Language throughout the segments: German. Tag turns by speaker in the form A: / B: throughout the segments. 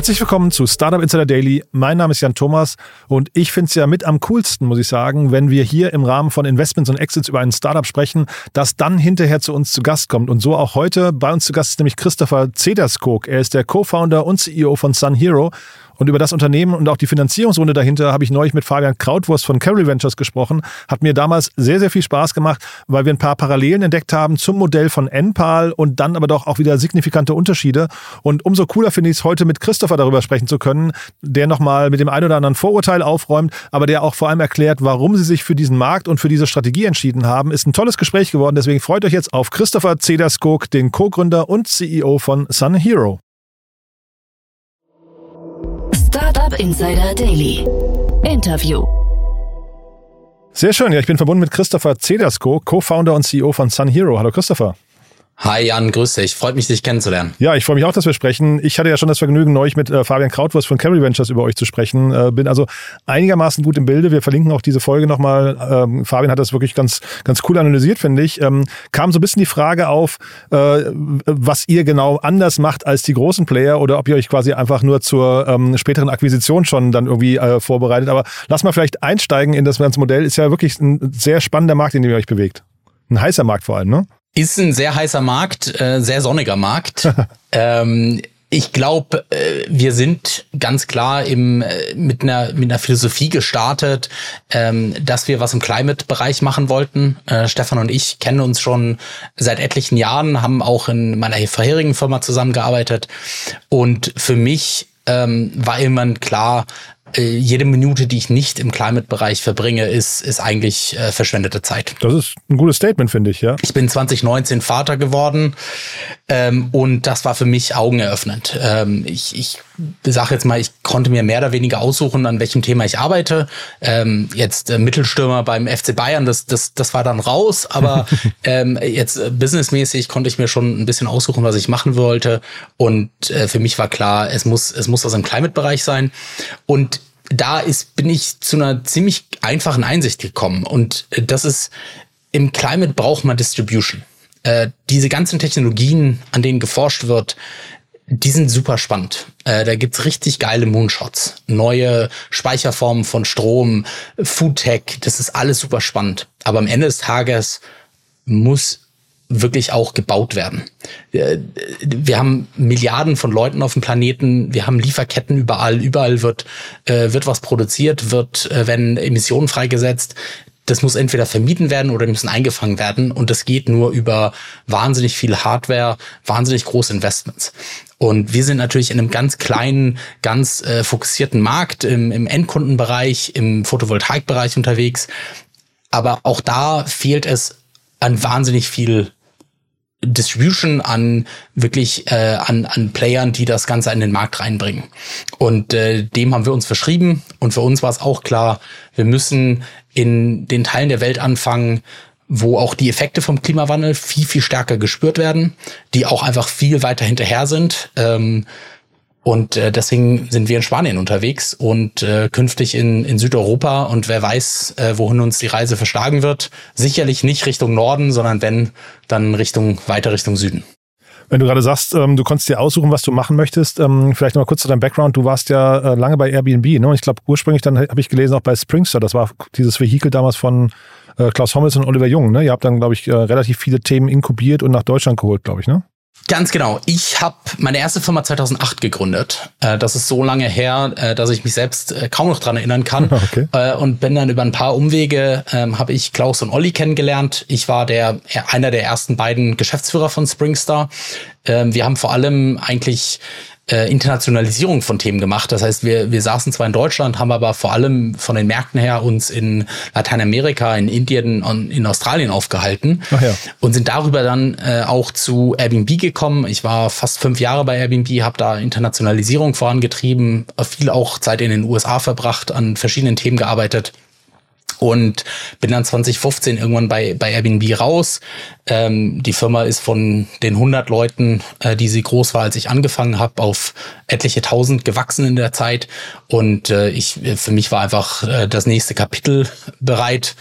A: Herzlich willkommen zu Startup Insider Daily. Mein Name ist Jan Thomas und ich finde es ja mit am coolsten, muss ich sagen, wenn wir hier im Rahmen von Investments und Exits über ein Startup sprechen, das dann hinterher zu uns zu Gast kommt. Und so auch heute. Bei uns zu Gast ist nämlich Christopher Zederskog. Er ist der Co-Founder und CEO von Sun Hero. Und über das Unternehmen und auch die Finanzierungsrunde dahinter habe ich neulich mit Fabian Krautwurst von Carry Ventures gesprochen. Hat mir damals sehr, sehr viel Spaß gemacht, weil wir ein paar Parallelen entdeckt haben zum Modell von NPAL und dann aber doch auch wieder signifikante Unterschiede. Und umso cooler finde ich es, heute mit Christopher darüber sprechen zu können, der nochmal mit dem ein oder anderen Vorurteil aufräumt, aber der auch vor allem erklärt, warum sie sich für diesen Markt und für diese Strategie entschieden haben. Ist ein tolles Gespräch geworden, deswegen freut euch jetzt auf Christopher Zederskog, den Co-Gründer und CEO von Sun Hero.
B: Insider Daily. Interview.
A: Sehr schön. Ja, ich bin verbunden mit Christopher Zedersko, Co-Founder und CEO von Sun Hero. Hallo Christopher.
C: Hi Jan, grüß dich. Freut mich, dich kennenzulernen.
A: Ja, ich freue mich auch, dass wir sprechen. Ich hatte ja schon das Vergnügen, neulich mit äh, Fabian Krautwurst von Carry Ventures über euch zu sprechen. Äh, bin also einigermaßen gut im Bilde. Wir verlinken auch diese Folge nochmal. Ähm, Fabian hat das wirklich ganz, ganz cool analysiert, finde ich. Ähm, kam so ein bisschen die Frage auf, äh, was ihr genau anders macht als die großen Player oder ob ihr euch quasi einfach nur zur ähm, späteren Akquisition schon dann irgendwie äh, vorbereitet. Aber lass mal vielleicht einsteigen in das ganze Modell. Ist ja wirklich ein sehr spannender Markt, in dem ihr euch bewegt. Ein heißer Markt vor allem, ne?
C: Ist ein sehr heißer Markt, äh, sehr sonniger Markt. ähm, ich glaube, äh, wir sind ganz klar im, äh, mit, einer, mit einer Philosophie gestartet, ähm, dass wir was im Climate-Bereich machen wollten. Äh, Stefan und ich kennen uns schon seit etlichen Jahren, haben auch in meiner vorherigen Firma zusammengearbeitet. Und für mich ähm, war immer klar, jede Minute, die ich nicht im Climate-Bereich verbringe, ist, ist eigentlich äh, verschwendete Zeit.
A: Das ist ein gutes Statement, finde ich, ja.
C: Ich bin 2019 Vater geworden ähm, und das war für mich augeneröffnend. Ähm, ich ich sage jetzt mal, ich konnte mir mehr oder weniger aussuchen, an welchem Thema ich arbeite. Ähm, jetzt äh, Mittelstürmer beim FC Bayern, das, das, das war dann raus, aber ähm, jetzt äh, businessmäßig konnte ich mir schon ein bisschen aussuchen, was ich machen wollte. Und äh, für mich war klar, es muss, es muss aus dem Climate-Bereich sein. Und da ist, bin ich zu einer ziemlich einfachen Einsicht gekommen. Und äh, das ist, im Climate braucht man Distribution. Äh, diese ganzen Technologien, an denen geforscht wird, die sind super spannend. Äh, da gibt's richtig geile Moonshots, neue Speicherformen von Strom, Foodtech, das ist alles super spannend. Aber am Ende des Tages muss wirklich auch gebaut werden. Wir, haben Milliarden von Leuten auf dem Planeten, wir haben Lieferketten überall, überall wird, äh, wird was produziert, wird, äh, werden Emissionen freigesetzt. Das muss entweder vermieden werden oder die müssen eingefangen werden. Und das geht nur über wahnsinnig viel Hardware, wahnsinnig große Investments. Und wir sind natürlich in einem ganz kleinen, ganz äh, fokussierten Markt im, im Endkundenbereich, im Photovoltaikbereich unterwegs. Aber auch da fehlt es an wahnsinnig viel Distribution an wirklich äh, an, an Playern, die das Ganze in den Markt reinbringen. Und äh, dem haben wir uns verschrieben. Und für uns war es auch klar, wir müssen in den Teilen der Welt anfangen, wo auch die Effekte vom Klimawandel viel, viel stärker gespürt werden, die auch einfach viel weiter hinterher sind. Ähm, und äh, deswegen sind wir in Spanien unterwegs und äh, künftig in, in Südeuropa. Und wer weiß, äh, wohin uns die Reise verschlagen wird. Sicherlich nicht Richtung Norden, sondern wenn, dann Richtung, weiter Richtung Süden.
A: Wenn du gerade sagst, ähm, du konntest dir aussuchen, was du machen möchtest, ähm, vielleicht noch mal kurz zu deinem Background. Du warst ja äh, lange bei Airbnb, ne? Und ich glaube, ursprünglich dann habe ich gelesen auch bei Springster. Das war dieses Vehikel damals von äh, Klaus Hommels und Oliver Jung, ne? Ihr habt dann, glaube ich, äh, relativ viele Themen inkubiert und nach Deutschland geholt, glaube ich, ne?
C: Ganz genau. Ich habe meine erste Firma 2008 gegründet. Äh, das ist so lange her, äh, dass ich mich selbst äh, kaum noch dran erinnern kann. Okay. Und bin dann über ein paar Umwege, ähm, habe ich Klaus und Olli kennengelernt. Ich war der einer der ersten beiden Geschäftsführer von Springstar. Ähm, wir haben vor allem eigentlich äh, Internationalisierung von Themen gemacht. Das heißt, wir, wir saßen zwar in Deutschland, haben aber vor allem von den Märkten her uns in Lateinamerika, in Indien und in Australien aufgehalten ja. und sind darüber dann äh, auch zu Airbnb gekommen. Ich war fast fünf Jahre bei Airbnb, habe da Internationalisierung vorangetrieben, viel auch Zeit in den USA verbracht, an verschiedenen Themen gearbeitet und bin dann 2015 irgendwann bei, bei Airbnb raus. Ähm, die Firma ist von den 100 Leuten, äh, die sie groß war, als ich angefangen habe, auf etliche tausend gewachsen in der Zeit. Und äh, ich, für mich war einfach äh, das nächste Kapitel bereit.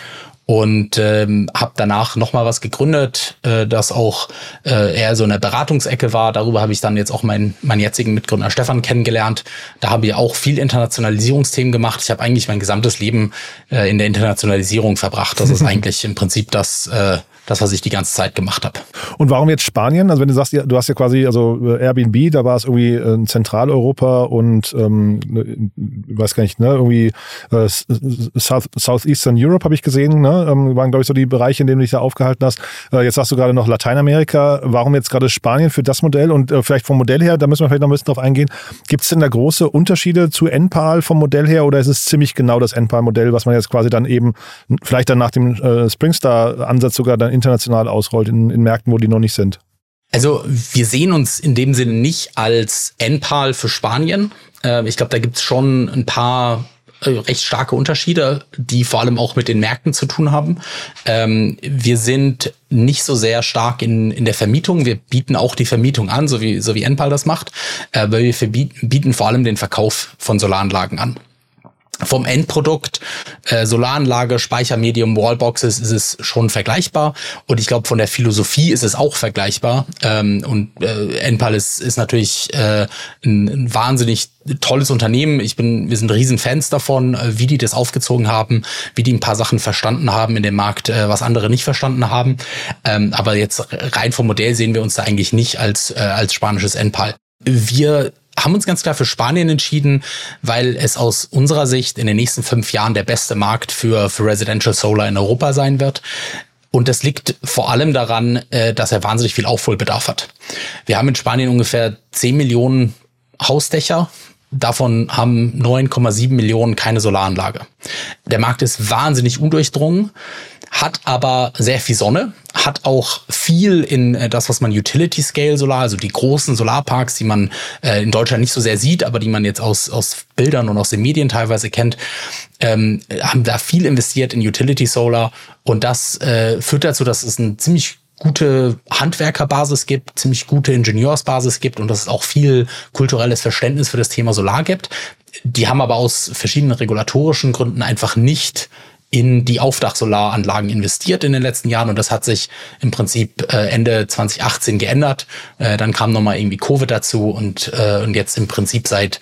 C: Und ähm, habe danach nochmal was gegründet, äh, das auch äh, eher so eine Beratungsecke war. Darüber habe ich dann jetzt auch meinen, meinen jetzigen Mitgründer Stefan kennengelernt. Da habe ich auch viel Internationalisierungsthemen gemacht. Ich habe eigentlich mein gesamtes Leben äh, in der Internationalisierung verbracht. Das ist eigentlich im Prinzip das, äh, das, was ich die ganze Zeit gemacht habe.
A: Und warum jetzt Spanien? Also wenn du sagst, du hast ja quasi, also äh, Airbnb, da war es irgendwie in Zentraleuropa und ähm, ne, weiß gar nicht, ne, irgendwie äh, South, Southeastern Europe habe ich gesehen, ne? Ähm, waren, glaube ich, so die Bereiche, in denen du dich da aufgehalten hast. Äh, jetzt sagst du gerade noch Lateinamerika. Warum jetzt gerade Spanien für das Modell? Und äh, vielleicht vom Modell her, da müssen wir vielleicht noch ein bisschen drauf eingehen. Gibt es denn da große Unterschiede zu NPAL vom Modell her oder ist es ziemlich genau das NPAL-Modell, was man jetzt quasi dann eben vielleicht dann nach dem äh, Springstar-Ansatz sogar dann international ausrollt in, in Märkten, wo die noch nicht sind?
C: Also wir sehen uns in dem Sinne nicht als NPAL für Spanien. Äh, ich glaube, da gibt es schon ein paar äh, recht starke Unterschiede, die vor allem auch mit den Märkten zu tun haben. Ähm, wir sind nicht so sehr stark in, in der Vermietung. Wir bieten auch die Vermietung an, so wie, so wie Enpal das macht, äh, aber wir bieten vor allem den Verkauf von Solaranlagen an vom Endprodukt, äh, Solaranlage, Speichermedium, Wallboxes ist es schon vergleichbar. Und ich glaube, von der Philosophie ist es auch vergleichbar. Ähm, und äh, Enpal ist, ist natürlich äh, ein, ein wahnsinnig tolles Unternehmen. Ich bin, wir sind Riesenfans davon, äh, wie die das aufgezogen haben, wie die ein paar Sachen verstanden haben in dem Markt, äh, was andere nicht verstanden haben. Ähm, aber jetzt rein vom Modell sehen wir uns da eigentlich nicht als, äh, als spanisches Enpal. Wir haben uns ganz klar für Spanien entschieden, weil es aus unserer Sicht in den nächsten fünf Jahren der beste Markt für, für Residential Solar in Europa sein wird. Und das liegt vor allem daran, äh, dass er wahnsinnig viel Aufholbedarf hat. Wir haben in Spanien ungefähr 10 Millionen Hausdächer. Davon haben 9,7 Millionen keine Solaranlage. Der Markt ist wahnsinnig undurchdrungen hat aber sehr viel Sonne, hat auch viel in äh, das, was man Utility Scale Solar, also die großen Solarparks, die man äh, in Deutschland nicht so sehr sieht, aber die man jetzt aus, aus Bildern und aus den Medien teilweise kennt, ähm, haben da viel investiert in Utility Solar und das äh, führt dazu, dass es ein ziemlich gute Handwerkerbasis gibt, ziemlich gute Ingenieursbasis gibt und dass es auch viel kulturelles Verständnis für das Thema Solar gibt. Die haben aber aus verschiedenen regulatorischen Gründen einfach nicht in die Aufdachsolaranlagen investiert in den letzten Jahren und das hat sich im Prinzip äh, Ende 2018 geändert. Äh, dann kam nochmal irgendwie Covid dazu und, äh, und jetzt im Prinzip seit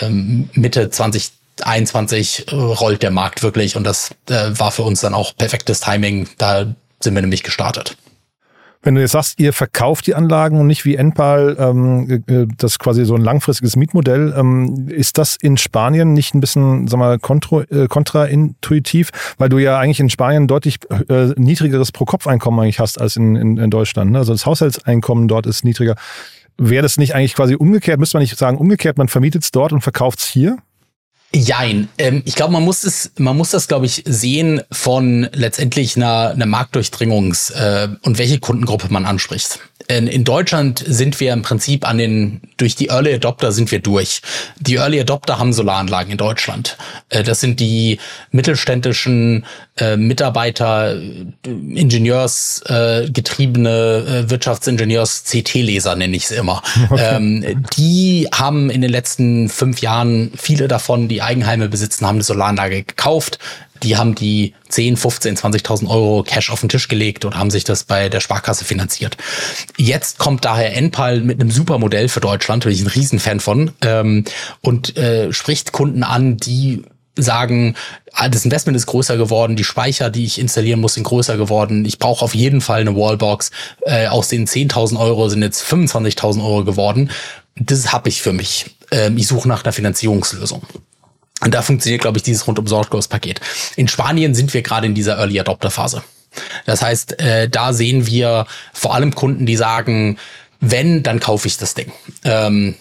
C: ähm, Mitte 2021 rollt der Markt wirklich und das war für uns dann auch perfektes Timing. Da sind wir nämlich gestartet.
A: Wenn du jetzt sagst, ihr verkauft die Anlagen und nicht wie Enpal, ähm, äh, das ist quasi so ein langfristiges Mietmodell, ähm, ist das in Spanien nicht ein bisschen, sag mal, kontra, äh, kontraintuitiv, weil du ja eigentlich in Spanien deutlich äh, niedrigeres Pro-Kopf-Einkommen eigentlich hast als in, in, in Deutschland. Ne? Also das Haushaltseinkommen dort ist niedriger. Wäre das nicht eigentlich quasi umgekehrt? Müsste man nicht sagen, umgekehrt, man vermietet es dort und verkauft es hier?
C: Jein. Ähm, ich glaube, man muss es, man muss das, glaube ich, sehen von letztendlich einer, einer Marktdurchdringungs- äh, und welche Kundengruppe man anspricht. In, in Deutschland sind wir im Prinzip an den, durch die Early Adopter sind wir durch. Die Early Adopter haben Solaranlagen in Deutschland. Äh, das sind die mittelständischen äh, Mitarbeiter, Ingenieursgetriebene äh, äh, Wirtschaftsingenieurs-CT-Leser nenne ich es immer. Okay. Ähm, die haben in den letzten fünf Jahren viele davon, die die Eigenheime besitzen, haben eine Solaranlage gekauft. Die haben die 10, 15, 20.000 Euro Cash auf den Tisch gelegt und haben sich das bei der Sparkasse finanziert. Jetzt kommt daher Enpal mit einem super Modell für Deutschland, bin ich ein Riesenfan von, ähm, und äh, spricht Kunden an, die sagen, ah, das Investment ist größer geworden, die Speicher, die ich installieren muss, sind größer geworden. Ich brauche auf jeden Fall eine Wallbox. Äh, aus den 10.000 Euro sind jetzt 25.000 Euro geworden. Das habe ich für mich. Ähm, ich suche nach einer Finanzierungslösung. Und da funktioniert, glaube ich, dieses rundum sorglos Paket. In Spanien sind wir gerade in dieser Early Adopter Phase. Das heißt, äh, da sehen wir vor allem Kunden, die sagen, wenn, dann kaufe ich das Ding. Ähm,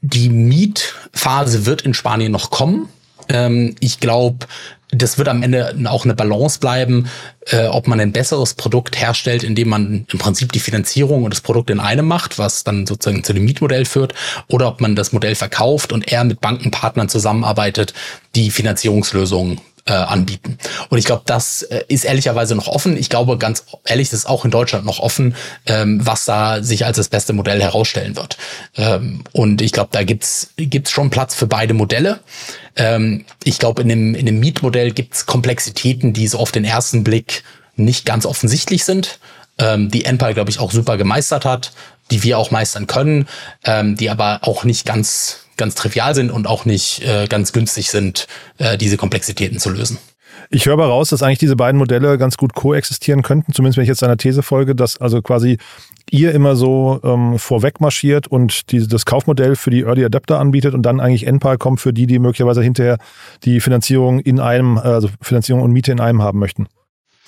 C: die Mietphase wird in Spanien noch kommen. Ähm, ich glaube, das wird am Ende auch eine Balance bleiben, äh, ob man ein besseres Produkt herstellt, indem man im Prinzip die Finanzierung und das Produkt in einem macht, was dann sozusagen zu dem Mietmodell führt, oder ob man das Modell verkauft und eher mit Bankenpartnern zusammenarbeitet, die Finanzierungslösungen äh, anbieten. Und ich glaube, das äh, ist ehrlicherweise noch offen. Ich glaube ganz ehrlich, das ist auch in Deutschland noch offen, ähm, was da sich als das beste Modell herausstellen wird. Ähm, und ich glaube, da gibt's gibt's schon Platz für beide Modelle. Ähm, ich glaube, in dem, in dem Mietmodell gibt's Komplexitäten, die so auf den ersten Blick nicht ganz offensichtlich sind, ähm, die Empire, glaube ich, auch super gemeistert hat, die wir auch meistern können, ähm, die aber auch nicht ganz ganz trivial sind und auch nicht äh, ganz günstig sind, äh, diese Komplexitäten zu lösen.
A: Ich höre aber raus, dass eigentlich diese beiden Modelle ganz gut koexistieren könnten, zumindest wenn ich jetzt einer These folge, dass also quasi ihr immer so ähm, vorweg marschiert und die, das Kaufmodell für die Early Adapter anbietet und dann eigentlich NPAL kommt für die, die möglicherweise hinterher die Finanzierung in einem, also Finanzierung und Miete in einem haben möchten.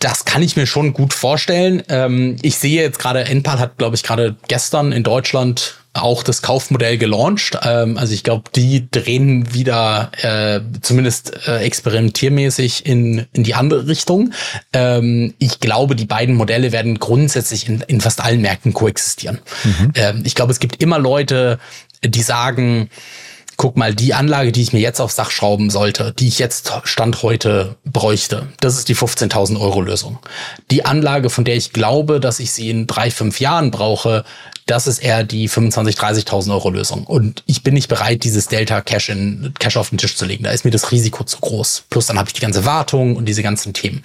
C: Das kann ich mir schon gut vorstellen. Ähm, ich sehe jetzt gerade, NPAL hat, glaube ich, gerade gestern in Deutschland auch das Kaufmodell gelauncht. Ähm, also ich glaube, die drehen wieder äh, zumindest äh, experimentiermäßig in, in die andere Richtung. Ähm, ich glaube, die beiden Modelle werden grundsätzlich in, in fast allen Märkten koexistieren. Mhm. Ähm, ich glaube, es gibt immer Leute, die sagen, guck mal, die Anlage, die ich mir jetzt aufs Dach schrauben sollte, die ich jetzt Stand heute bräuchte, das ist die 15.000 Euro Lösung. Die Anlage, von der ich glaube, dass ich sie in drei, fünf Jahren brauche, das ist eher die 25.000, 30.000 Euro Lösung. Und ich bin nicht bereit, dieses Delta Cash in Cash auf den Tisch zu legen. Da ist mir das Risiko zu groß. Plus dann habe ich die ganze Wartung und diese ganzen Themen.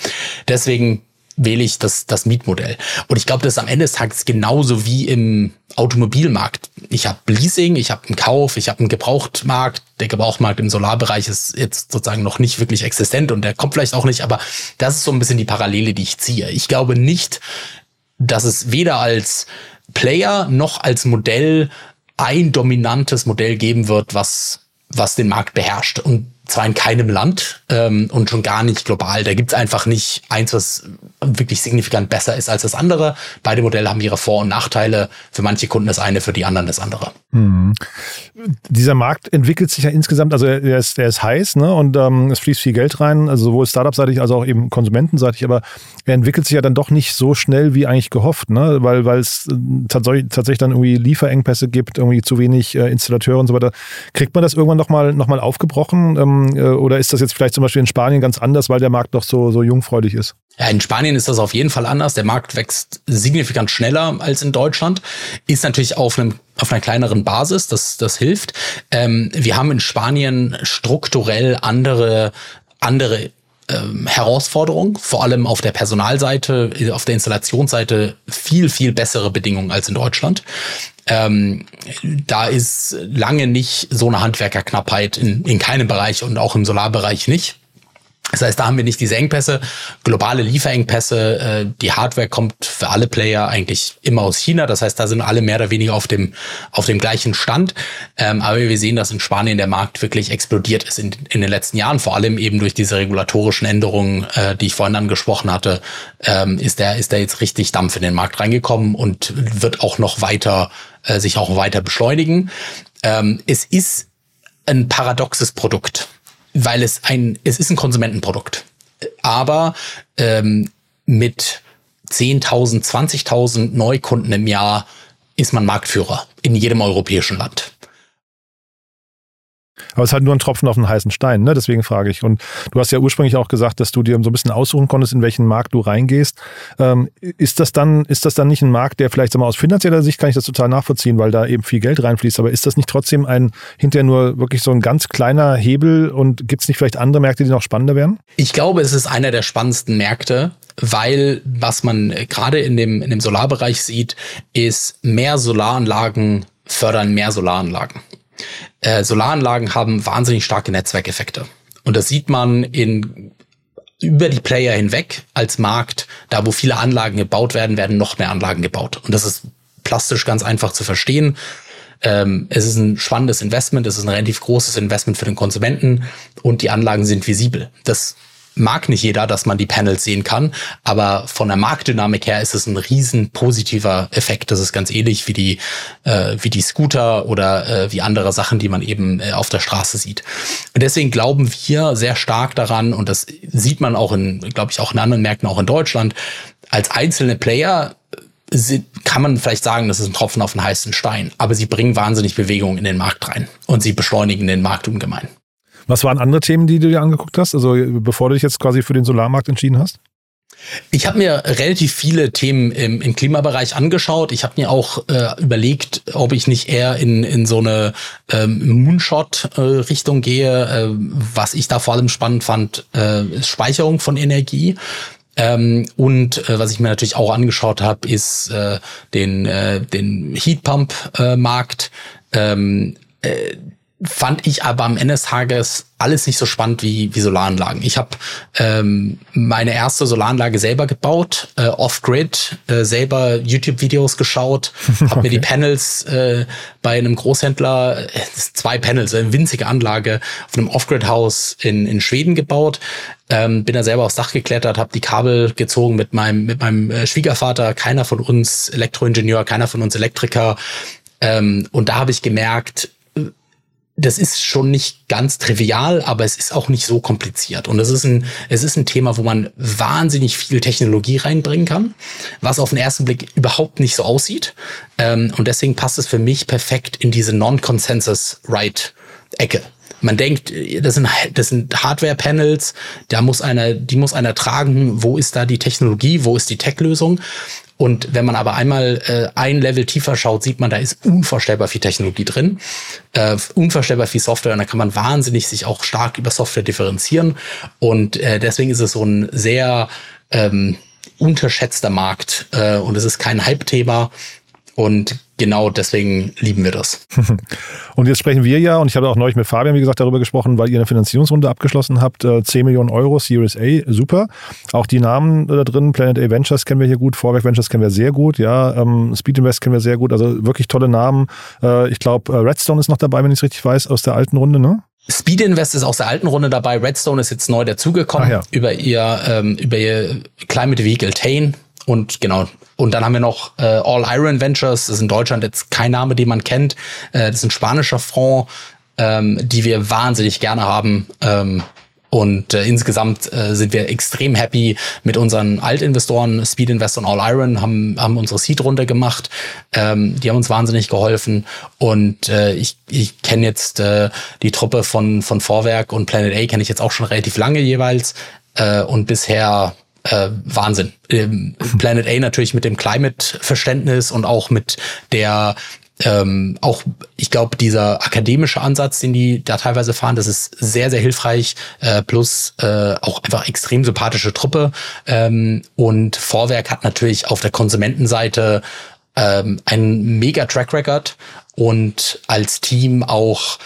C: Deswegen wähle ich das, das Mietmodell. Und ich glaube, das ist am Ende des Tages genauso wie im Automobilmarkt. Ich habe Leasing, ich habe einen Kauf, ich habe einen Gebrauchtmarkt. Der Gebrauchtmarkt im Solarbereich ist jetzt sozusagen noch nicht wirklich existent und der kommt vielleicht auch nicht, aber das ist so ein bisschen die Parallele, die ich ziehe. Ich glaube nicht, dass es weder als Player noch als Modell ein dominantes Modell geben wird, was, was den Markt beherrscht. Und zwar in keinem Land ähm, und schon gar nicht global. Da gibt's einfach nicht eins, was wirklich signifikant besser ist als das andere. Beide Modelle haben ihre Vor- und Nachteile. Für manche Kunden das eine, für die anderen das andere. Mhm.
A: Dieser Markt entwickelt sich ja insgesamt, also er ist, er ist heiß ne? und ähm, es fließt viel Geld rein, also sowohl Startup-seitig als auch eben konsumentenseitig, aber er entwickelt sich ja dann doch nicht so schnell wie eigentlich gehofft, ne? weil, es äh, tatsächlich dann irgendwie Lieferengpässe gibt, irgendwie zu wenig äh, Installateure und so weiter. Kriegt man das irgendwann nochmal noch mal aufgebrochen ähm, äh, oder ist das jetzt vielleicht zum Beispiel in Spanien ganz anders, weil der Markt noch so, so jungfreudig ist?
C: Ja, in Spanien ist das auf jeden Fall anders. Der Markt wächst signifikant schneller als in Deutschland. Ist natürlich auf einem auf einer kleineren Basis, das, das hilft. Ähm, wir haben in Spanien strukturell andere, andere ähm, Herausforderung, vor allem auf der Personalseite, auf der Installationsseite viel, viel bessere Bedingungen als in Deutschland. Ähm, da ist lange nicht so eine Handwerkerknappheit in, in keinem Bereich und auch im Solarbereich nicht. Das heißt, da haben wir nicht diese Engpässe, globale Lieferengpässe. Äh, die Hardware kommt für alle Player eigentlich immer aus China. Das heißt, da sind alle mehr oder weniger auf dem, auf dem gleichen Stand. Ähm, aber wir sehen, dass in Spanien der Markt wirklich explodiert ist in, in den letzten Jahren. Vor allem eben durch diese regulatorischen Änderungen, äh, die ich vorhin angesprochen hatte, ähm, ist der, ist der jetzt richtig Dampf in den Markt reingekommen und wird auch noch weiter, äh, sich auch weiter beschleunigen. Ähm, es ist ein paradoxes Produkt weil es ein, es ist ein Konsumentenprodukt. Aber ähm, mit 10.000, 20.000 Neukunden im Jahr ist man Marktführer in jedem europäischen Land.
A: Aber es ist halt nur ein Tropfen auf den heißen Stein, ne? Deswegen frage ich. Und du hast ja ursprünglich auch gesagt, dass du dir so ein bisschen aussuchen konntest, in welchen Markt du reingehst. Ähm, ist das dann, ist das dann nicht ein Markt, der vielleicht, wir, aus finanzieller Sicht kann ich das total nachvollziehen, weil da eben viel Geld reinfließt. Aber ist das nicht trotzdem ein, hinterher nur wirklich so ein ganz kleiner Hebel und gibt es nicht vielleicht andere Märkte, die noch spannender wären?
C: Ich glaube, es ist einer der spannendsten Märkte, weil was man gerade in dem, in dem Solarbereich sieht, ist mehr Solaranlagen fördern mehr Solaranlagen äh, Solaranlagen haben wahnsinnig starke Netzwerkeffekte. Und das sieht man in über die Player hinweg als Markt, da wo viele Anlagen gebaut werden, werden noch mehr Anlagen gebaut. Und das ist plastisch ganz einfach zu verstehen. Ähm, es ist ein spannendes Investment, es ist ein relativ großes Investment für den Konsumenten und die Anlagen sind visibel. Das mag nicht jeder, dass man die Panels sehen kann, aber von der Marktdynamik her ist es ein riesen positiver Effekt. Das ist ganz ähnlich wie die, äh, wie die Scooter oder äh, wie andere Sachen, die man eben äh, auf der Straße sieht. Und deswegen glauben wir sehr stark daran, und das sieht man auch in, glaube ich, auch in anderen Märkten, auch in Deutschland, als einzelne Player äh, kann man vielleicht sagen, das ist ein Tropfen auf den heißen Stein, aber sie bringen wahnsinnig Bewegung in den Markt rein und sie beschleunigen den Markt ungemein.
A: Was waren andere Themen, die du dir angeguckt hast? Also bevor du dich jetzt quasi für den Solarmarkt entschieden hast?
C: Ich habe mir relativ viele Themen im, im Klimabereich angeschaut. Ich habe mir auch äh, überlegt, ob ich nicht eher in, in so eine ähm, Moonshot-Richtung äh, gehe. Äh, was ich da vor allem spannend fand, äh, ist Speicherung von Energie. Ähm, und äh, was ich mir natürlich auch angeschaut habe, ist äh, den, äh, den Heatpump-Markt. Äh, ähm, äh, fand ich aber am Ende des Tages alles nicht so spannend wie, wie Solaranlagen. Ich habe ähm, meine erste Solaranlage selber gebaut, äh, off-grid, äh, selber YouTube-Videos geschaut, habe okay. mir die Panels äh, bei einem Großhändler, äh, zwei Panels, eine winzige Anlage auf einem Off-Grid-Haus in, in Schweden gebaut. Ähm, bin da selber aufs Dach geklettert, habe die Kabel gezogen mit meinem, mit meinem äh, Schwiegervater, keiner von uns Elektroingenieur, keiner von uns Elektriker. Ähm, und da habe ich gemerkt, das ist schon nicht ganz trivial, aber es ist auch nicht so kompliziert. Und es ist ein, es ist ein Thema, wo man wahnsinnig viel Technologie reinbringen kann, was auf den ersten Blick überhaupt nicht so aussieht. Ähm, und deswegen passt es für mich perfekt in diese Non-Consensus-Right-Ecke. Man denkt, das sind, das sind Hardware-Panels, da muss einer, die muss einer tragen. Wo ist da die Technologie? Wo ist die Tech-Lösung? Und wenn man aber einmal äh, ein Level tiefer schaut, sieht man, da ist unvorstellbar viel Technologie drin, äh, unvorstellbar viel Software und da kann man wahnsinnig sich auch stark über Software differenzieren. Und äh, deswegen ist es so ein sehr ähm, unterschätzter Markt äh, und es ist kein Hype-Thema. Und genau deswegen lieben wir das.
A: und jetzt sprechen wir ja, und ich habe auch neulich mit Fabian, wie gesagt, darüber gesprochen, weil ihr eine Finanzierungsrunde abgeschlossen habt, 10 äh, Millionen Euro, Series A, super. Auch die Namen da drin, Planet A Ventures kennen wir hier gut, Vorwerk Ventures kennen wir sehr gut, ja, ähm, Speed Invest kennen wir sehr gut, also wirklich tolle Namen. Äh, ich glaube, äh, Redstone ist noch dabei, wenn ich es richtig weiß, aus der alten Runde, ne?
C: Speed Invest ist aus der alten Runde dabei. Redstone ist jetzt neu dazugekommen ja. über ihr ähm, über ihr Climate Vehicle Tane und genau und dann haben wir noch äh, All Iron Ventures. Das ist in Deutschland jetzt kein Name, den man kennt. Äh, das ist ein spanischer Fonds, ähm, die wir wahnsinnig gerne haben. Ähm, und äh, insgesamt äh, sind wir extrem happy mit unseren Altinvestoren, Speed Invest und All Iron, haben, haben unsere Seed-Runde gemacht. Ähm, die haben uns wahnsinnig geholfen. Und äh, ich, ich kenne jetzt äh, die Truppe von, von Vorwerk und Planet A kenne ich jetzt auch schon relativ lange jeweils. Äh, und bisher äh, Wahnsinn. Ähm, Planet A natürlich mit dem Climate-Verständnis und auch mit der ähm, auch, ich glaube, dieser akademische Ansatz, den die da teilweise fahren, das ist sehr, sehr hilfreich, äh, plus äh, auch einfach extrem sympathische Truppe. Ähm, und Vorwerk hat natürlich auf der Konsumentenseite ähm, einen mega Track Record und als Team auch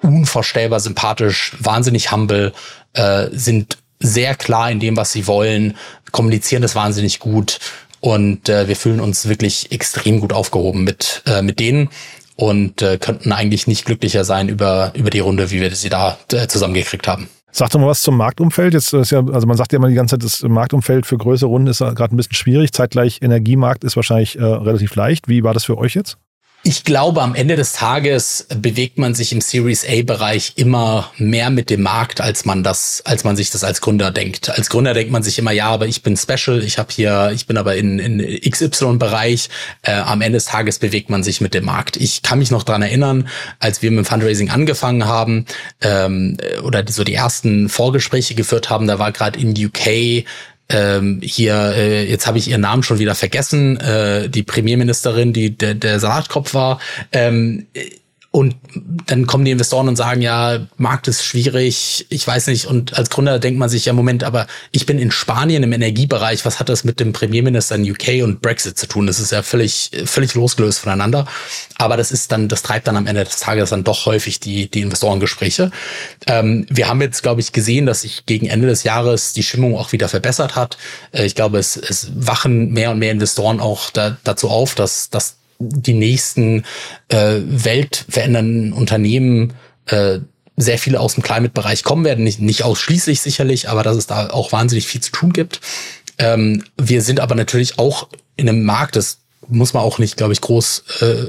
C: unvorstellbar sympathisch, wahnsinnig humble, äh, sind sehr klar in dem, was sie wollen, kommunizieren das wahnsinnig gut und äh, wir fühlen uns wirklich extrem gut aufgehoben mit, äh, mit denen und äh, könnten eigentlich nicht glücklicher sein über, über die Runde, wie wir sie da äh, zusammengekriegt haben.
A: Sag doch mal was zum Marktumfeld. Jetzt ist ja, also man sagt ja immer die ganze Zeit, das Marktumfeld für größere Runden ist gerade ein bisschen schwierig. Zeitgleich Energiemarkt ist wahrscheinlich äh, relativ leicht. Wie war das für euch jetzt?
C: Ich glaube, am Ende des Tages bewegt man sich im Series A-Bereich immer mehr mit dem Markt, als man das, als man sich das als Gründer denkt. Als Gründer denkt man sich immer, ja, aber ich bin special, ich habe hier, ich bin aber in, in XY-Bereich. Äh, am Ende des Tages bewegt man sich mit dem Markt. Ich kann mich noch dran erinnern, als wir mit dem Fundraising angefangen haben ähm, oder so die ersten Vorgespräche geführt haben, da war gerade in UK ähm, hier, äh, jetzt habe ich ihren Namen schon wieder vergessen, äh, die Premierministerin, die der, der Salatkopf war, ähm, und dann kommen die Investoren und sagen, ja, Markt ist schwierig, ich weiß nicht. Und als Gründer denkt man sich, ja, Moment, aber ich bin in Spanien im Energiebereich, was hat das mit dem Premierminister in UK und Brexit zu tun? Das ist ja völlig, völlig losgelöst voneinander. Aber das ist dann, das treibt dann am Ende des Tages dann doch häufig die, die Investorengespräche. Ähm, wir haben jetzt, glaube ich, gesehen, dass sich gegen Ende des Jahres die Stimmung auch wieder verbessert hat. Äh, ich glaube, es, es wachen mehr und mehr Investoren auch da, dazu auf, dass, dass die nächsten äh, weltverändernden Unternehmen äh, sehr viele aus dem Climate-Bereich kommen werden. Nicht, nicht ausschließlich sicherlich, aber dass es da auch wahnsinnig viel zu tun gibt. Ähm, wir sind aber natürlich auch in einem Markt, das muss man auch nicht, glaube ich, groß äh,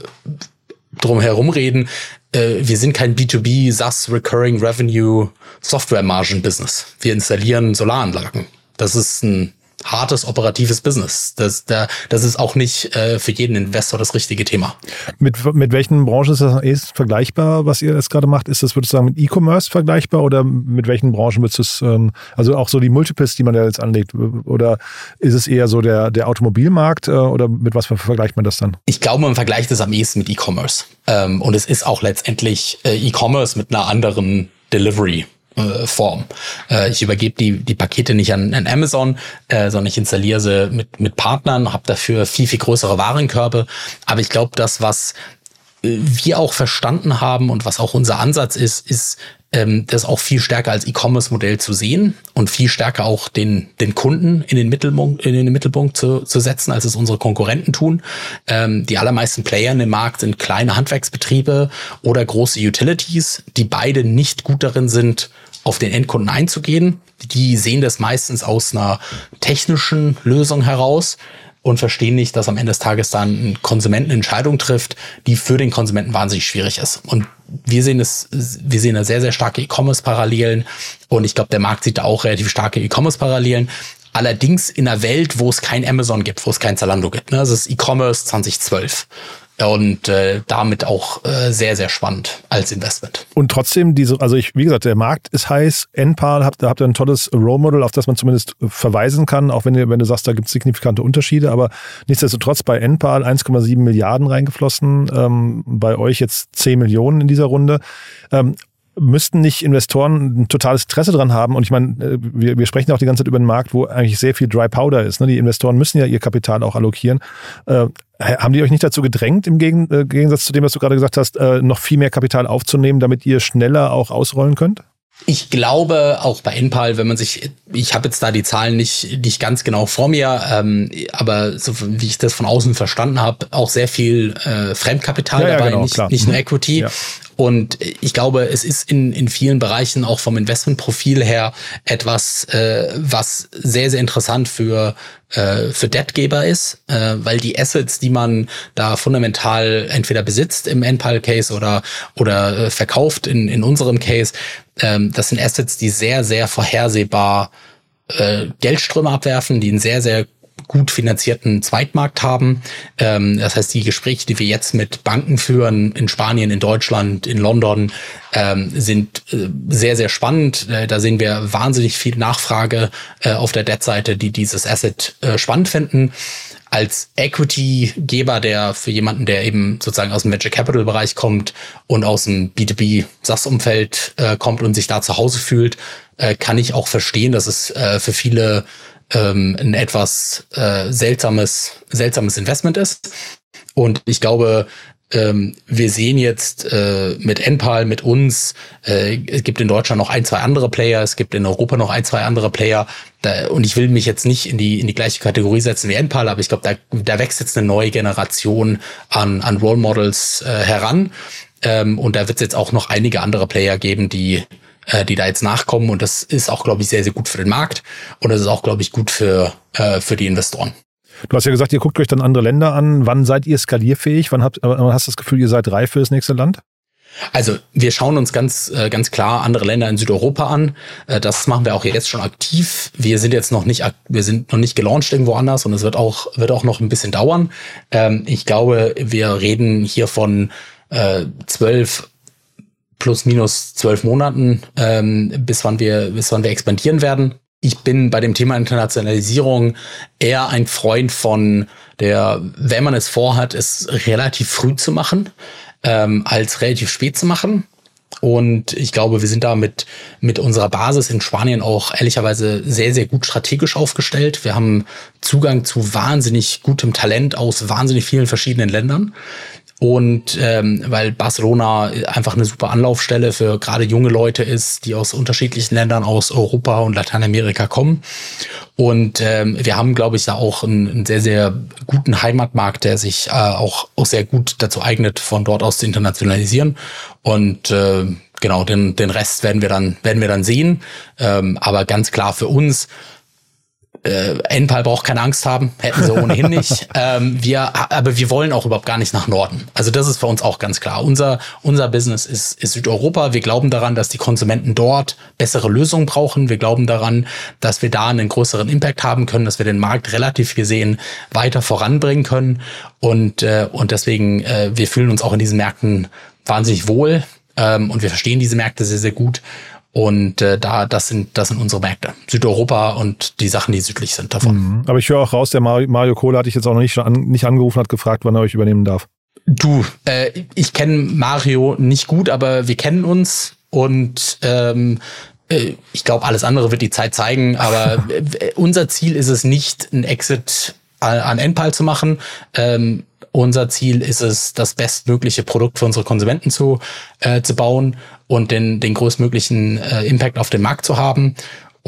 C: drum herum reden. Äh, wir sind kein B2B, SaaS, Recurring Revenue, Software Margin Business. Wir installieren Solaranlagen. Das ist ein hartes operatives Business. Das, da, das ist auch nicht äh, für jeden Investor das richtige Thema.
A: Mit, mit welchen Branchen ist das ist vergleichbar, was ihr jetzt gerade macht? Ist das, würdest du sagen, mit E-Commerce vergleichbar oder mit welchen Branchen würdest du es, ähm, also auch so die Multiples, die man ja jetzt anlegt, oder ist es eher so der, der Automobilmarkt äh, oder mit was vergleicht man das dann?
C: Ich glaube, man vergleicht es am ehesten mit E-Commerce. Ähm, und es ist auch letztendlich äh, E-Commerce mit einer anderen Delivery äh, Form. Äh, ich übergebe die, die Pakete nicht an, an Amazon, äh, sondern ich installiere sie mit, mit Partnern, habe dafür viel, viel größere Warenkörbe. Aber ich glaube, das, was wir auch verstanden haben und was auch unser Ansatz ist, ist, ähm, das auch viel stärker als E-Commerce-Modell zu sehen und viel stärker auch den, den Kunden in den Mittelpunkt, in den Mittelpunkt zu, zu setzen, als es unsere Konkurrenten tun. Ähm, die allermeisten Player dem Markt sind kleine Handwerksbetriebe oder große Utilities, die beide nicht gut darin sind, auf den Endkunden einzugehen. Die sehen das meistens aus einer technischen Lösung heraus und verstehen nicht, dass am Ende des Tages dann ein Konsumenten Entscheidung trifft, die für den Konsumenten wahnsinnig schwierig ist. Und wir sehen es, wir sehen da sehr, sehr starke E-Commerce-Parallelen und ich glaube, der Markt sieht da auch relativ starke E-Commerce-Parallelen. Allerdings in einer Welt, wo es kein Amazon gibt, wo es kein Zalando gibt. Ne? Das ist E-Commerce 2012 und äh, damit auch äh, sehr, sehr spannend als Investment.
A: Und trotzdem, diese, also ich, wie gesagt, der Markt ist heiß, NPAL, habt, da habt ihr ein tolles Role Model, auf das man zumindest verweisen kann, auch wenn, ihr, wenn du sagst, da gibt es signifikante Unterschiede, aber nichtsdestotrotz bei NPAL 1,7 Milliarden reingeflossen, ähm, bei euch jetzt 10 Millionen in dieser Runde. Ähm, müssten nicht Investoren ein totales Interesse dran haben? Und ich meine, äh, wir, wir sprechen auch die ganze Zeit über einen Markt, wo eigentlich sehr viel Dry Powder ist. Ne? Die Investoren müssen ja ihr Kapital auch allokieren. Äh, haben die euch nicht dazu gedrängt, im äh, Gegensatz zu dem, was du gerade gesagt hast, äh, noch viel mehr Kapital aufzunehmen, damit ihr schneller auch ausrollen könnt?
C: Ich glaube auch bei Enpal, wenn man sich, ich habe jetzt da die Zahlen nicht, nicht ganz genau vor mir, ähm, aber so wie ich das von außen verstanden habe, auch sehr viel äh, Fremdkapital ja, dabei, ja, genau, nicht, nicht nur mhm. Equity. Ja. Und ich glaube, es ist in, in vielen Bereichen auch vom Investmentprofil her etwas, äh, was sehr, sehr interessant für, äh, für Debtgeber ist, äh, weil die Assets, die man da fundamental entweder besitzt im NPAL-Case oder, oder äh, verkauft in, in unserem Case, ähm, das sind Assets, die sehr, sehr vorhersehbar äh, Geldströme abwerfen, die einen sehr, sehr gut finanzierten Zweitmarkt haben. Ähm, das heißt, die Gespräche, die wir jetzt mit Banken führen in Spanien, in Deutschland, in London, ähm, sind äh, sehr, sehr spannend. Äh, da sehen wir wahnsinnig viel Nachfrage äh, auf der Debt-Seite, die dieses Asset äh, spannend finden als Equity-Geber, der für jemanden, der eben sozusagen aus dem Venture Capital-Bereich kommt und aus dem B2B-SaaS-Umfeld äh, kommt und sich da zu Hause fühlt, äh, kann ich auch verstehen, dass es äh, für viele ähm, ein etwas äh, seltsames, seltsames Investment ist. Und ich glaube, ähm, wir sehen jetzt äh, mit Enpal, mit uns, äh, es gibt in Deutschland noch ein, zwei andere Player, es gibt in Europa noch ein, zwei andere Player. Da, und ich will mich jetzt nicht in die, in die gleiche Kategorie setzen wie Enpal, aber ich glaube, da, da wächst jetzt eine neue Generation an, an Role Models äh, heran. Ähm, und da wird es jetzt auch noch einige andere Player geben, die äh, die da jetzt nachkommen. Und das ist auch, glaube ich, sehr, sehr gut für den Markt. Und das ist auch, glaube ich, gut für, äh, für die Investoren.
A: Du hast ja gesagt, ihr guckt euch dann andere Länder an. Wann seid ihr skalierfähig? Wann habt, wann hast du das Gefühl, ihr seid reif für das nächste Land?
C: Also wir schauen uns ganz äh, ganz klar andere Länder in Südeuropa an. Äh, das machen wir auch jetzt schon aktiv. Wir sind jetzt noch nicht wir sind noch nicht gelauncht irgendwo anders und es wird auch wird auch noch ein bisschen dauern. Ähm, ich glaube, wir reden hier von zwölf plus minus zwölf Monaten, ähm, bis wann wir, bis wann wir expandieren werden. Ich bin bei dem Thema Internationalisierung eher ein Freund von der, wenn man es vorhat, es relativ früh zu machen, ähm, als relativ spät zu machen. Und ich glaube, wir sind da mit, mit unserer Basis in Spanien auch ehrlicherweise sehr, sehr gut strategisch aufgestellt. Wir haben Zugang zu wahnsinnig gutem Talent aus wahnsinnig vielen verschiedenen Ländern. Und ähm, weil Barcelona einfach eine super Anlaufstelle für gerade junge Leute ist, die aus unterschiedlichen Ländern aus Europa und Lateinamerika kommen. Und ähm, wir haben, glaube ich, da auch einen, einen sehr, sehr guten Heimatmarkt, der sich äh, auch, auch sehr gut dazu eignet, von dort aus zu internationalisieren. Und äh, genau, den, den Rest werden wir dann, werden wir dann sehen. Ähm, aber ganz klar für uns, äh, Enpal braucht keine Angst haben, hätten sie ohnehin nicht. ähm, wir, aber wir wollen auch überhaupt gar nicht nach Norden. Also das ist für uns auch ganz klar. Unser, unser Business ist, ist Südeuropa. Wir glauben daran, dass die Konsumenten dort bessere Lösungen brauchen. Wir glauben daran, dass wir da einen größeren Impact haben können, dass wir den Markt relativ gesehen weiter voranbringen können. Und, äh, und deswegen, äh, wir fühlen uns auch in diesen Märkten wahnsinnig wohl ähm, und wir verstehen diese Märkte sehr, sehr gut. Und äh, da, das sind, das sind unsere Märkte. Südeuropa und die Sachen, die südlich sind davon.
A: Mhm. Aber ich höre auch raus, der Mario, Mario Kohle hatte ich jetzt auch noch nicht, an, nicht angerufen, hat gefragt, wann er euch übernehmen darf.
C: Du, äh, ich kenne Mario nicht gut, aber wir kennen uns und ähm, äh, ich glaube, alles andere wird die Zeit zeigen, aber unser Ziel ist es nicht, ein Exit an Enpal zu machen. Ähm, unser Ziel ist es, das bestmögliche Produkt für unsere Konsumenten zu, äh, zu bauen und den, den größtmöglichen äh, Impact auf den Markt zu haben.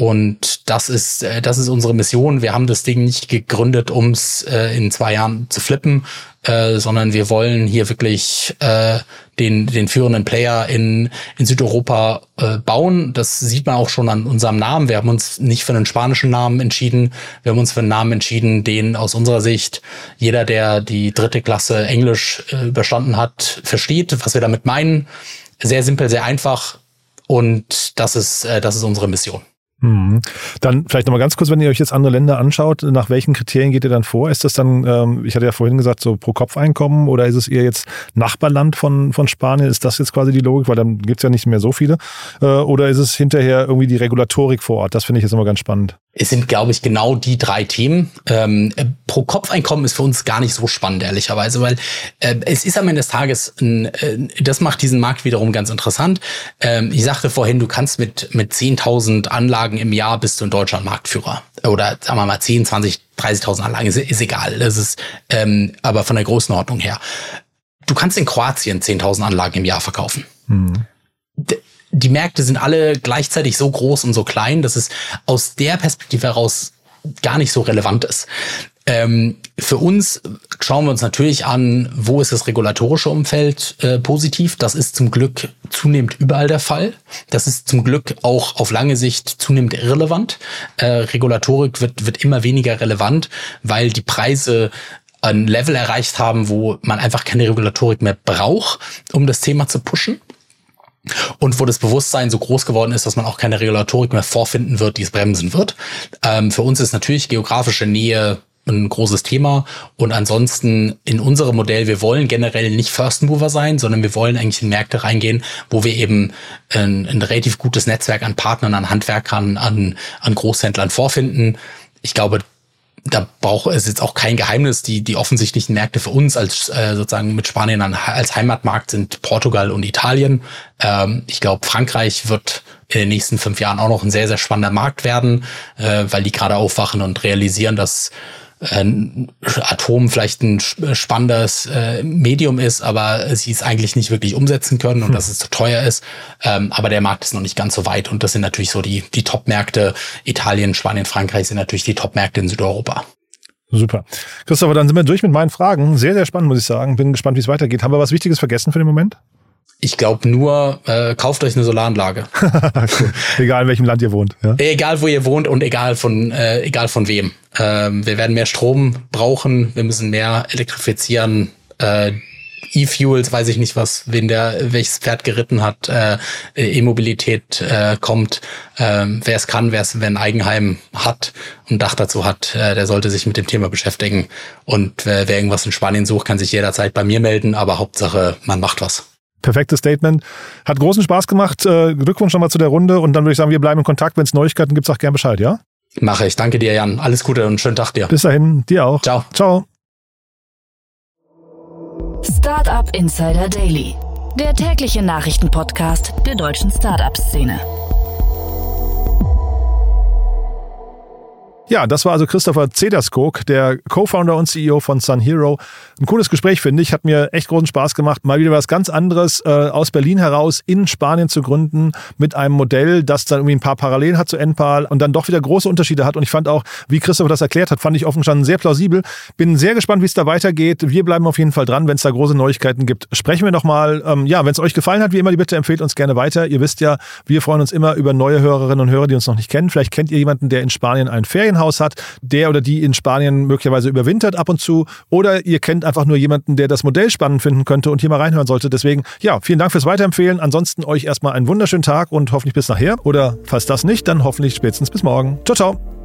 C: Und das ist, äh, das ist unsere Mission. Wir haben das Ding nicht gegründet, um es äh, in zwei Jahren zu flippen, äh, sondern wir wollen hier wirklich äh, den, den führenden Player in, in Südeuropa äh, bauen. Das sieht man auch schon an unserem Namen. Wir haben uns nicht für einen spanischen Namen entschieden. Wir haben uns für einen Namen entschieden, den aus unserer Sicht jeder, der die dritte Klasse Englisch äh, überstanden hat, versteht, was wir damit meinen. Sehr simpel, sehr einfach. Und das ist, äh, das ist unsere Mission.
A: Mhm. Dann vielleicht nochmal ganz kurz, wenn ihr euch jetzt andere Länder anschaut, nach welchen Kriterien geht ihr dann vor? Ist das dann, ähm, ich hatte ja vorhin gesagt, so pro Kopf Einkommen oder ist es eher jetzt Nachbarland von, von Spanien? Ist das jetzt quasi die Logik? Weil dann gibt's ja nicht mehr so viele. Äh, oder ist es hinterher irgendwie die Regulatorik vor Ort? Das finde ich jetzt immer ganz spannend.
C: Es sind, glaube ich, genau die drei Themen. Ähm, pro Kopf-Einkommen ist für uns gar nicht so spannend, ehrlicherweise, weil äh, es ist am Ende des Tages, ein, äh, das macht diesen Markt wiederum ganz interessant. Ähm, ich sagte vorhin, du kannst mit, mit 10.000 Anlagen im Jahr bist du in Deutschland Marktführer. Oder sagen wir mal 10, 20, 30.000 Anlagen, ist, ist egal. Das ist ähm, aber von der Größenordnung her. Du kannst in Kroatien 10.000 Anlagen im Jahr verkaufen. Hm die Märkte sind alle gleichzeitig so groß und so klein, dass es aus der Perspektive heraus gar nicht so relevant ist. Ähm, für uns schauen wir uns natürlich an, wo ist das regulatorische Umfeld äh, positiv. Das ist zum Glück zunehmend überall der Fall. Das ist zum Glück auch auf lange Sicht zunehmend irrelevant. Äh, Regulatorik wird, wird immer weniger relevant, weil die Preise ein Level erreicht haben, wo man einfach keine Regulatorik mehr braucht, um das Thema zu pushen. Und wo das Bewusstsein so groß geworden ist, dass man auch keine Regulatorik mehr vorfinden wird, die es bremsen wird. Ähm, für uns ist natürlich geografische Nähe ein großes Thema. Und ansonsten in unserem Modell, wir wollen generell nicht First Mover sein, sondern wir wollen eigentlich in Märkte reingehen, wo wir eben ein, ein relativ gutes Netzwerk an Partnern, an Handwerkern, an, an Großhändlern vorfinden. Ich glaube, da braucht es jetzt auch kein Geheimnis. Die, die offensichtlichen Märkte für uns als äh, sozusagen mit Spanien als Heimatmarkt sind Portugal und Italien. Ähm, ich glaube, Frankreich wird in den nächsten fünf Jahren auch noch ein sehr, sehr spannender Markt werden, äh, weil die gerade aufwachen und realisieren, dass Atom vielleicht ein spannendes äh, Medium ist, aber sie es eigentlich nicht wirklich umsetzen können und hm. dass es zu teuer ist. Ähm, aber der Markt ist noch nicht ganz so weit und das sind natürlich so die, die Top-Märkte. Italien, Spanien, Frankreich sind natürlich die Top-Märkte in Südeuropa.
A: Super. Christopher, dann sind wir durch mit meinen Fragen. Sehr, sehr spannend, muss ich sagen. Bin gespannt, wie es weitergeht. Haben wir was Wichtiges vergessen für den Moment?
C: Ich glaube nur, äh, kauft euch eine Solaranlage.
A: cool. Egal in welchem Land ihr wohnt. Ja?
C: Egal wo ihr wohnt und egal von äh, egal von wem. Ähm, wir werden mehr Strom brauchen. Wir müssen mehr elektrifizieren. Äh, E-Fuels, weiß ich nicht, was, wen der, welches Pferd geritten hat, äh, E-Mobilität äh, kommt. Ähm, wer es kann, wer es, wer ein Eigenheim hat und ein Dach dazu hat, äh, der sollte sich mit dem Thema beschäftigen. Und wer, wer irgendwas in Spanien sucht, kann sich jederzeit bei mir melden, aber Hauptsache, man macht was.
A: Perfektes Statement. Hat großen Spaß gemacht. Äh, Glückwunsch nochmal zu der Runde und dann würde ich sagen, wir bleiben in Kontakt. Wenn es Neuigkeiten gibt, sag gern Bescheid, ja?
C: Mache ich. Danke dir, Jan. Alles Gute und schönen Tag dir.
A: Bis dahin, dir auch.
C: Ciao.
A: Ciao.
B: Startup Insider Daily, der tägliche Nachrichtenpodcast der deutschen Startup-Szene.
A: Ja, das war also Christopher Zederskog, der Co-Founder und CEO von Sun Hero. Ein cooles Gespräch, finde ich. Hat mir echt großen Spaß gemacht. Mal wieder was ganz anderes, äh, aus Berlin heraus in Spanien zu gründen mit einem Modell, das dann irgendwie ein paar Parallelen hat zu Enpal und dann doch wieder große Unterschiede hat. Und ich fand auch, wie Christopher das erklärt hat, fand ich offen gestanden sehr plausibel. Bin sehr gespannt, wie es da weitergeht. Wir bleiben auf jeden Fall dran. Wenn es da große Neuigkeiten gibt, sprechen wir nochmal. Ähm, ja, wenn es euch gefallen hat, wie immer, die Bitte empfehlt uns gerne weiter. Ihr wisst ja, wir freuen uns immer über neue Hörerinnen und Hörer, die uns noch nicht kennen. Vielleicht kennt ihr jemanden, der in Spanien ein Ferien Ferienhaus hat, der oder die in Spanien möglicherweise überwintert ab und zu. Oder ihr kennt einfach nur jemanden, der das Modell spannend finden könnte und hier mal reinhören sollte. Deswegen, ja, vielen Dank fürs Weiterempfehlen. Ansonsten euch erstmal einen wunderschönen Tag und hoffentlich bis nachher. Oder falls das nicht, dann hoffentlich spätestens bis morgen. Ciao, ciao.